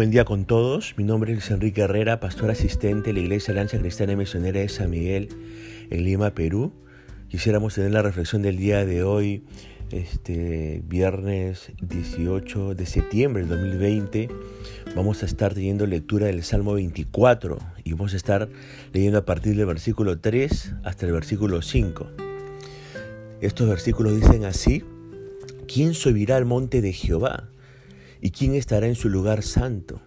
Buen día con todos. Mi nombre es Enrique Herrera, pastor asistente de la Iglesia Lanza Cristiana Misionera de San Miguel en Lima, Perú. Quisiéramos tener la reflexión del día de hoy, este viernes 18 de septiembre del 2020. Vamos a estar teniendo lectura del Salmo 24 y vamos a estar leyendo a partir del versículo 3 hasta el versículo 5. Estos versículos dicen así, ¿quién subirá al monte de Jehová? ¿Y quién estará en su lugar santo?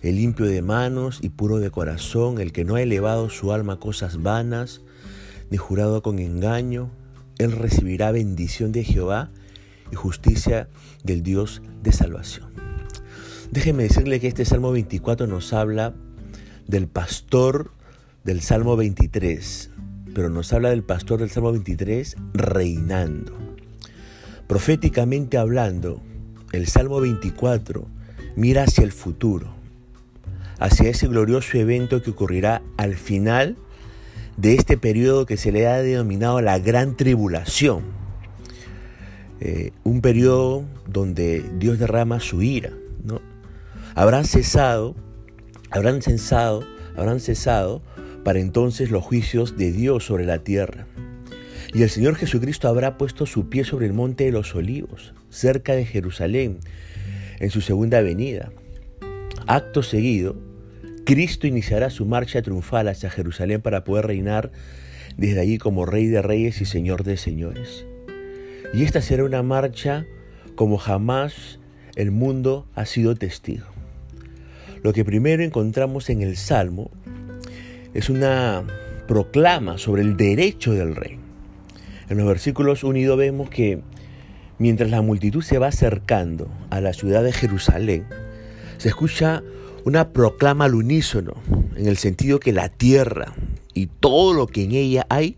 El limpio de manos y puro de corazón, el que no ha elevado su alma a cosas vanas, ni jurado con engaño, él recibirá bendición de Jehová y justicia del Dios de salvación. Déjeme decirle que este Salmo 24 nos habla del pastor del Salmo 23, pero nos habla del pastor del Salmo 23 reinando. Proféticamente hablando, el Salmo 24 mira hacia el futuro, hacia ese glorioso evento que ocurrirá al final de este periodo que se le ha denominado la Gran Tribulación. Eh, un periodo donde Dios derrama su ira. ¿no? Habrán cesado, habrán cesado, habrán cesado para entonces los juicios de Dios sobre la tierra. Y el Señor Jesucristo habrá puesto su pie sobre el monte de los olivos, cerca de Jerusalén, en su segunda venida. Acto seguido, Cristo iniciará su marcha triunfal hacia Jerusalén para poder reinar desde allí como Rey de Reyes y Señor de Señores. Y esta será una marcha como jamás el mundo ha sido testigo. Lo que primero encontramos en el Salmo es una proclama sobre el derecho del rey. En los versículos unidos vemos que mientras la multitud se va acercando a la ciudad de Jerusalén, se escucha una proclama al unísono, en el sentido que la tierra y todo lo que en ella hay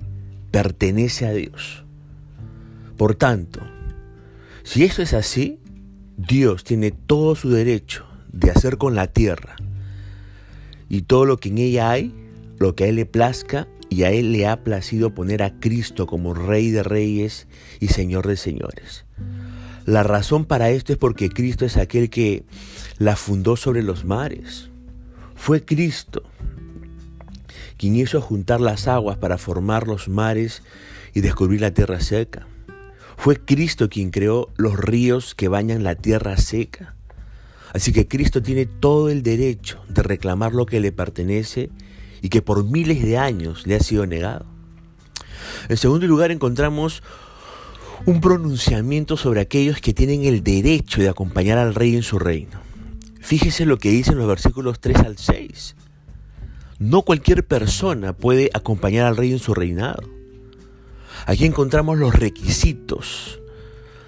pertenece a Dios. Por tanto, si eso es así, Dios tiene todo su derecho de hacer con la tierra y todo lo que en ella hay, lo que a Él le plazca y a Él le ha placido poner a Cristo como Rey de Reyes y Señor de Señores. La razón para esto es porque Cristo es aquel que la fundó sobre los mares. Fue Cristo quien hizo juntar las aguas para formar los mares y descubrir la tierra seca. Fue Cristo quien creó los ríos que bañan la tierra seca. Así que Cristo tiene todo el derecho de reclamar lo que le pertenece y que por miles de años le ha sido negado. En segundo lugar encontramos un pronunciamiento sobre aquellos que tienen el derecho de acompañar al rey en su reino. Fíjese lo que dicen los versículos 3 al 6. No cualquier persona puede acompañar al rey en su reinado. Aquí encontramos los requisitos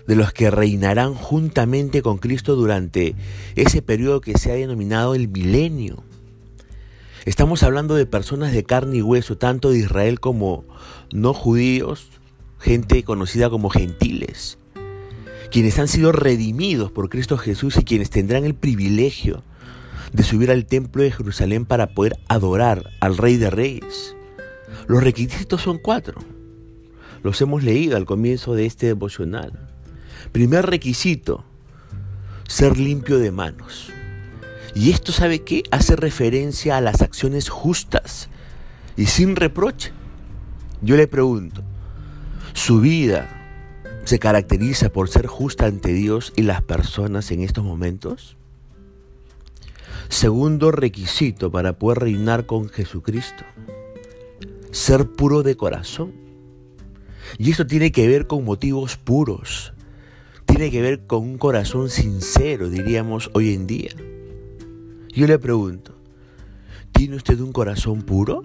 de los que reinarán juntamente con Cristo durante ese periodo que se ha denominado el milenio. Estamos hablando de personas de carne y hueso, tanto de Israel como no judíos, gente conocida como gentiles, quienes han sido redimidos por Cristo Jesús y quienes tendrán el privilegio de subir al templo de Jerusalén para poder adorar al Rey de Reyes. Los requisitos son cuatro. Los hemos leído al comienzo de este devocional. Primer requisito, ser limpio de manos. Y esto, ¿sabe qué? Hace referencia a las acciones justas y sin reproche. Yo le pregunto, ¿su vida se caracteriza por ser justa ante Dios y las personas en estos momentos? Segundo requisito para poder reinar con Jesucristo, ser puro de corazón. Y esto tiene que ver con motivos puros, tiene que ver con un corazón sincero, diríamos hoy en día. Yo le pregunto, ¿tiene usted un corazón puro?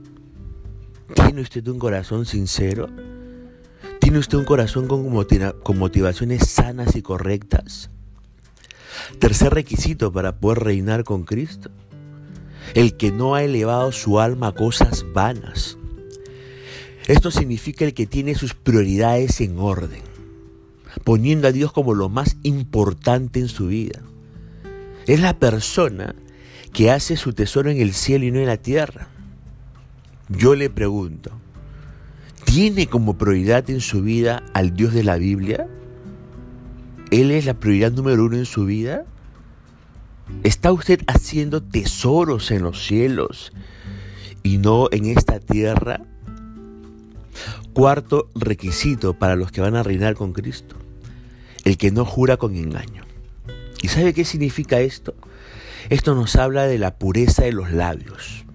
¿Tiene usted un corazón sincero? ¿Tiene usted un corazón con, motivaciones sanas y correctas? Tercer requisito para poder reinar con Cristo. El que no ha elevado su alma a cosas vanas. Esto significa el que tiene sus prioridades en orden, poniendo a Dios como lo más importante en su vida. Es la persona que hace su tesoro en el cielo y no en la tierra. Yo le pregunto, ¿tiene como prioridad en su vida al Dios de la Biblia? ¿Él es la prioridad número uno en su vida? ¿Está usted haciendo tesoros en los cielos y no en esta tierra? Cuarto requisito para los que van a reinar con Cristo, el que no jura con engaño. ¿Y sabe qué significa esto? Esto nos habla de la pureza de los labios,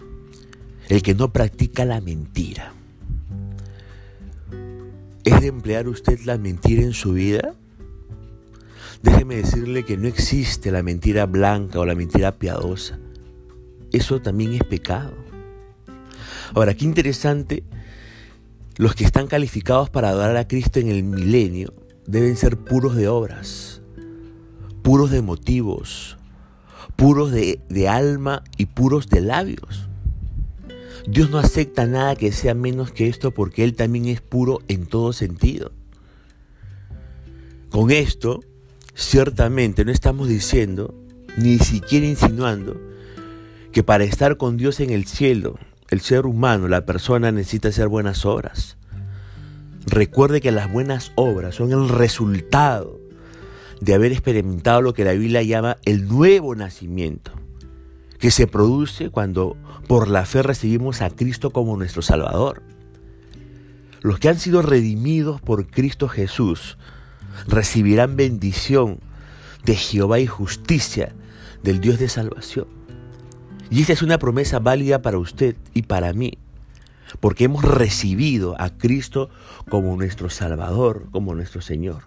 el que no practica la mentira. ¿Es de emplear usted la mentira en su vida? Déjeme decirle que no existe la mentira blanca o la mentira piadosa. Eso también es pecado. Ahora, qué interesante, los que están calificados para adorar a Cristo en el milenio deben ser puros de obras, puros de motivos, puros de, alma y puros de labios. Dios no acepta nada que sea menos que esto porque Él también es puro en todo sentido. Con esto, ciertamente no estamos diciendo, ni siquiera insinuando, que para estar con Dios en el cielo, el ser humano, la persona necesita hacer buenas obras. Recuerde que las buenas obras son el resultado de haber experimentado lo que la Biblia llama el nuevo nacimiento, que se produce cuando por la fe recibimos a Cristo como nuestro Salvador. Los que han sido redimidos por Cristo Jesús recibirán bendición de Jehová y justicia del Dios de salvación. Y esta es una promesa válida para usted y para mí, porque hemos recibido a Cristo como nuestro Salvador, como nuestro Señor.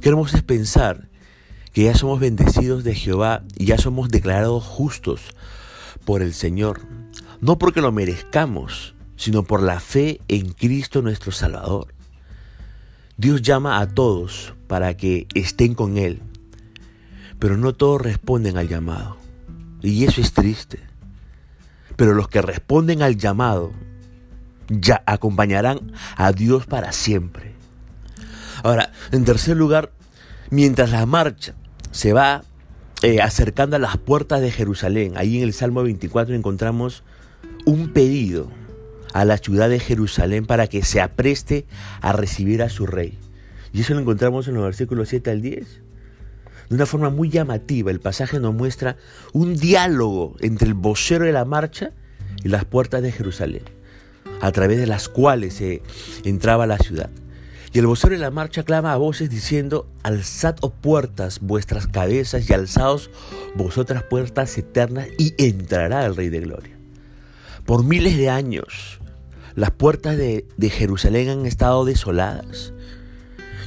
Queremos es pensar que ya somos bendecidos de Jehová y ya somos declarados justos por el Señor, no porque lo merezcamos, sino por la fe en Cristo nuestro Salvador. Dios llama a todos para que estén con Él, pero no todos responden al llamado. Y eso es triste. Pero los que responden al llamado ya acompañarán a Dios para siempre. Ahora, en tercer lugar, mientras la marcha se va eh, acercando a las puertas de Jerusalén, ahí en el Salmo 24 encontramos un pedido a la ciudad de Jerusalén para que se apreste a recibir a su rey. Y eso lo encontramos en los versículos 7 al 10. De una forma muy llamativa, el pasaje nos muestra un diálogo entre el vocero de la marcha y las puertas de Jerusalén, a través de las cuales se entraba a la ciudad. Y el vocero de la marcha clama a voces diciendo, alzad oh puertas vuestras cabezas y alzaos vosotras puertas eternas y entrará el Rey de Gloria. Por miles de años, las puertas de, Jerusalén han estado desoladas.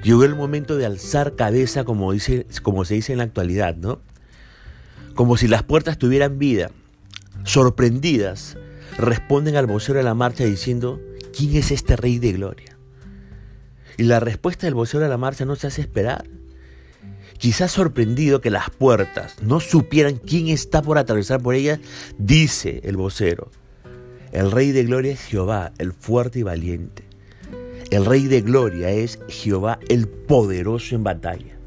Llegó el momento de alzar cabeza, como, dice, como se dice en la actualidad, ¿no? Como si las puertas tuvieran vida. Sorprendidas, responden al vocero de la marcha diciendo, ¿quién es este rey de gloria? Y la respuesta del vocero de la marcha no se hace esperar. Quizás sorprendido que las puertas no supieran quién está por atravesar por ellas, dice el vocero, el Rey de Gloria es Jehová, el fuerte y valiente. El Rey de Gloria es Jehová, el poderoso en batalla.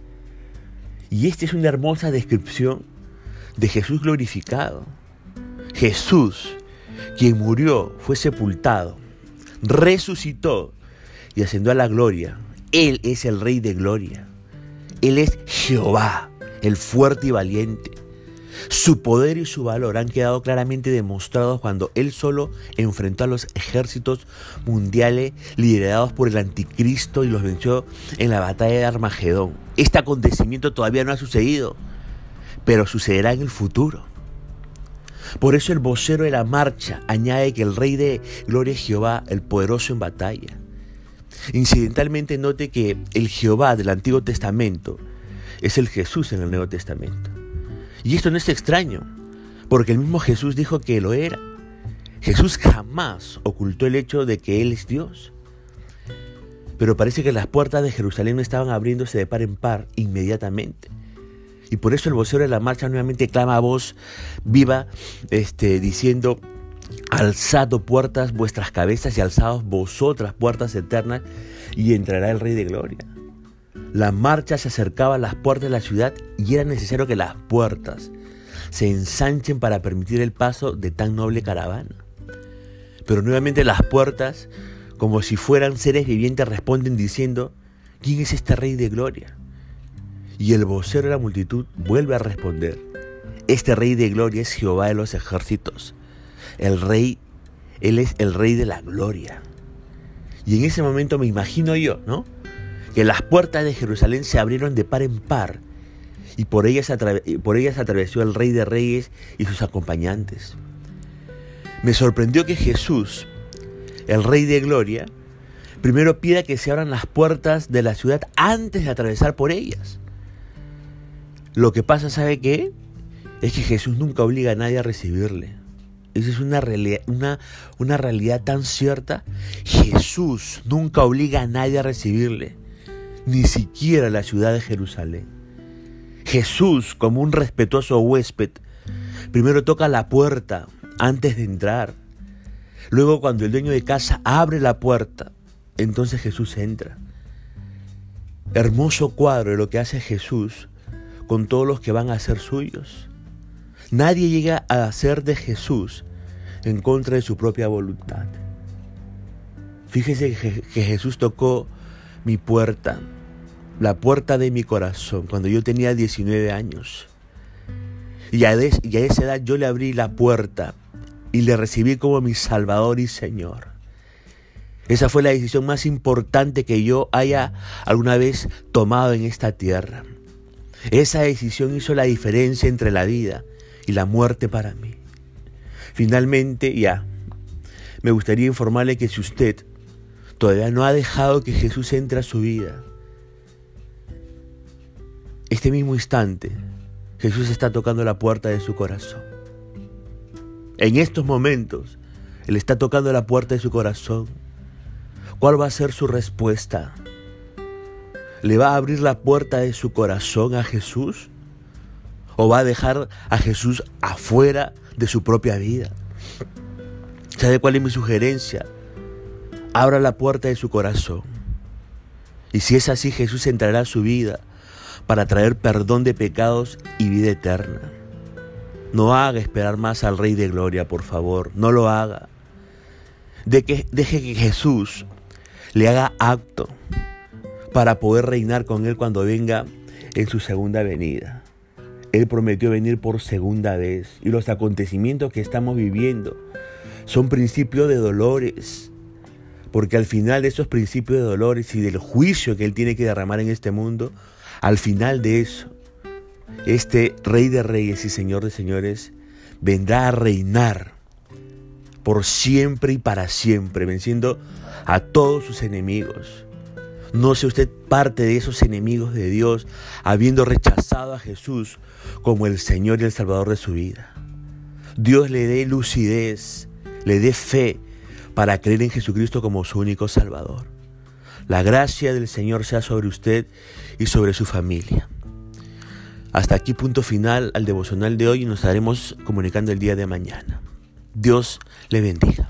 Y esta es una hermosa descripción de Jesús glorificado. Jesús, quien murió, fue sepultado, resucitó y ascendió a la gloria. Él es el Rey de Gloria. Él es Jehová, el fuerte y valiente. Su poder y su valor han quedado claramente demostrados cuando él solo enfrentó a los ejércitos mundiales liderados por el anticristo y los venció en la batalla de Armagedón. Este acontecimiento todavía no ha sucedido, pero sucederá en el futuro. Por eso el vocero de la marcha añade que el rey de gloria es Jehová, el poderoso en batalla. Incidentalmente note que el Jehová del Antiguo Testamento es el Jesús en el Nuevo Testamento. Y esto no es extraño, porque el mismo Jesús dijo que lo era. Jesús jamás ocultó el hecho de que Él es Dios. Pero parece que las puertas de Jerusalén estaban abriéndose de par en par inmediatamente. Y por eso el vocero de la marcha nuevamente clama a voz viva, este, diciendo, alzado puertas vuestras cabezas y alzados vosotras puertas eternas, y entrará el Rey de Gloria. La marcha se acercaba a las puertas de la ciudad y era necesario que las puertas se ensanchen para permitir el paso de tan noble caravana. Pero nuevamente las puertas, como si fueran seres vivientes, responden diciendo, ¿quién es este rey de gloria? Y el vocero de la multitud vuelve a responder, Este rey de gloria es Jehová de los ejércitos. El rey, él es el rey de la gloria. Y en ese momento me imagino yo, ¿no? Que las puertas de Jerusalén se abrieron de par en par y por ellas, por ellas atravesó el rey de reyes y sus acompañantes. Me sorprendió que Jesús, el rey de gloria, primero pida que se abran las puertas de la ciudad antes de atravesar por ellas. Lo que pasa, ¿sabe qué? Es que Jesús nunca obliga a nadie a recibirle. Esa es una realidad, una, una realidad tan cierta. Jesús nunca obliga a nadie a recibirle, ni siquiera la ciudad de Jerusalén. Jesús, como un respetuoso huésped, primero toca la puerta antes de entrar. Luego cuando el dueño de casa abre la puerta, entonces Jesús entra. Hermoso cuadro de lo que hace Jesús con todos los que van a ser suyos. Nadie llega a hacer de Jesús en contra de su propia voluntad. Fíjese que Jesús tocó mi puerta, la puerta de mi corazón, cuando yo tenía 19 años. Y a, y a esa edad yo le abrí la puerta y le recibí como mi Salvador y Señor. Esa fue la decisión más importante que yo haya alguna vez tomado en esta tierra. Esa decisión hizo la diferencia entre la vida y la muerte para mí. Finalmente, ya, me gustaría informarle que si usted todavía no ha dejado que Jesús entre a su vida, este mismo instante, Jesús está tocando la puerta de su corazón. En estos momentos, Él está tocando la puerta de su corazón. ¿Cuál va a ser su respuesta? ¿Le va a abrir la puerta de su corazón a Jesús? ¿O va a dejar a Jesús afuera de su propia vida? ¿Sabe cuál es mi sugerencia? Abra la puerta de su corazón. Y si es así, Jesús entrará a su vida para traer perdón de pecados y vida eterna. No haga esperar más al Rey de Gloria, por favor, no lo haga. De que, deje que Jesús le haga acto para poder reinar con Él cuando venga en su segunda venida. Él prometió venir por segunda vez y los acontecimientos que estamos viviendo son principios de dolores, porque al final de esos principios de dolores y del juicio que Él tiene que derramar en este mundo, al final de eso, este Rey de Reyes y Señor de Señores vendrá a reinar por siempre y para siempre, venciendo a todos sus enemigos. No sea usted parte de esos enemigos de Dios, habiendo rechazado a Jesús como el Señor y el Salvador de su vida. Dios le dé lucidez, le dé fe para creer en Jesucristo como su único Salvador. La gracia del Señor sea sobre usted y sobre su familia. Hasta aquí punto final al devocional de hoy y nos estaremos comunicando el día de mañana. Dios le bendiga.